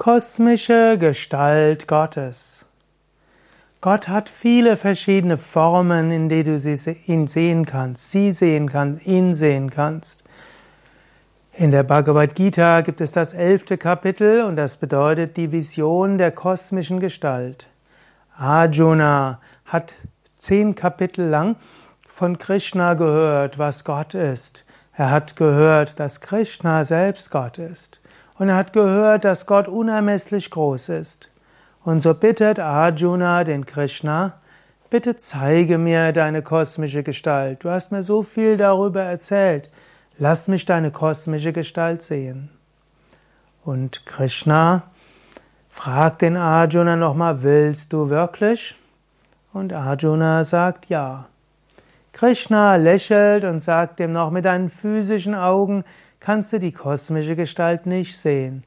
Kosmische Gestalt Gottes. Gott hat viele verschiedene Formen, in denen du ihn sehen kannst, sie sehen kannst, ihn sehen kannst. In der Bhagavad Gita gibt es das elfte Kapitel und das bedeutet die Vision der kosmischen Gestalt. Arjuna hat zehn Kapitel lang von Krishna gehört, was Gott ist. Er hat gehört, dass Krishna selbst Gott ist und er hat gehört, dass Gott unermesslich groß ist. Und so bittet Arjuna den Krishna, bitte zeige mir deine kosmische Gestalt. Du hast mir so viel darüber erzählt. Lass mich deine kosmische Gestalt sehen. Und Krishna fragt den Arjuna nochmal, willst du wirklich? Und Arjuna sagt ja. Krishna lächelt und sagt ihm noch mit deinen physischen Augen, kannst du die kosmische Gestalt nicht sehen.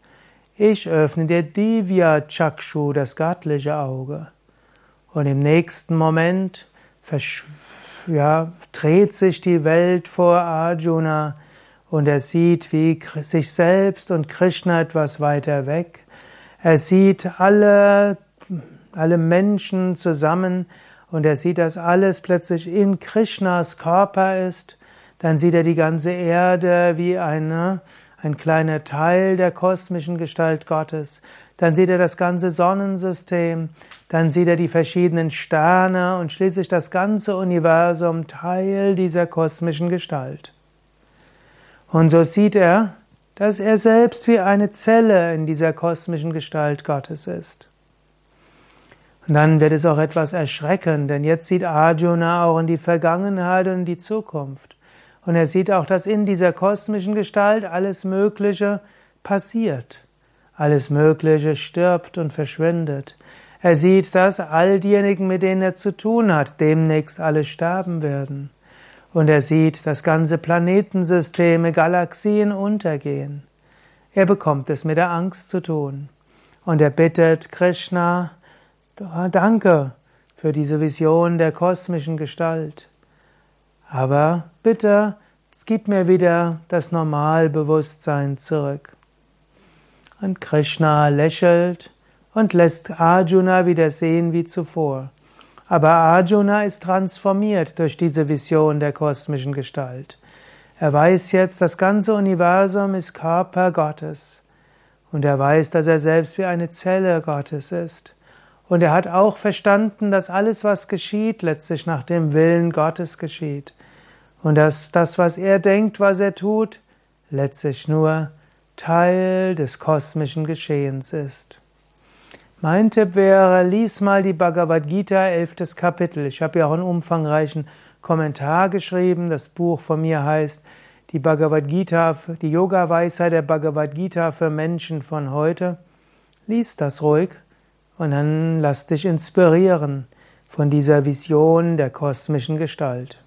Ich öffne dir Divya Chakshu, das göttliche Auge. Und im nächsten Moment ja, dreht sich die Welt vor Arjuna und er sieht wie sich selbst und Krishna etwas weiter weg. Er sieht alle, alle Menschen zusammen und er sieht, dass alles plötzlich in Krishnas Körper ist dann sieht er die ganze Erde wie eine, ein kleiner Teil der kosmischen Gestalt Gottes. Dann sieht er das ganze Sonnensystem. Dann sieht er die verschiedenen Sterne und schließlich das ganze Universum Teil dieser kosmischen Gestalt. Und so sieht er, dass er selbst wie eine Zelle in dieser kosmischen Gestalt Gottes ist. Dann wird es auch etwas erschreckend, denn jetzt sieht Arjuna auch in die Vergangenheit und in die Zukunft. Und er sieht auch, dass in dieser kosmischen Gestalt alles Mögliche passiert. Alles Mögliche stirbt und verschwindet. Er sieht, dass all diejenigen, mit denen er zu tun hat, demnächst alle sterben werden. Und er sieht, dass ganze Planetensysteme, Galaxien untergehen. Er bekommt es mit der Angst zu tun. Und er bittet Krishna, danke für diese Vision der kosmischen Gestalt. Aber bitte, gib mir wieder das Normalbewusstsein zurück. Und Krishna lächelt und lässt Arjuna wieder sehen wie zuvor. Aber Arjuna ist transformiert durch diese Vision der kosmischen Gestalt. Er weiß jetzt, das ganze Universum ist Körper Gottes. Und er weiß, dass er selbst wie eine Zelle Gottes ist. Und er hat auch verstanden, dass alles, was geschieht, letztlich nach dem Willen Gottes geschieht und dass das, was er denkt, was er tut, letztlich nur Teil des kosmischen Geschehens ist. Mein Tipp wäre, lies mal die Bhagavad Gita, elftes Kapitel. Ich habe ja auch einen umfangreichen Kommentar geschrieben. Das Buch von mir heißt die Bhagavad Gita, die Yoga-Weisheit der Bhagavad Gita für Menschen von heute. Lies das ruhig und dann lass dich inspirieren von dieser Vision der kosmischen Gestalt.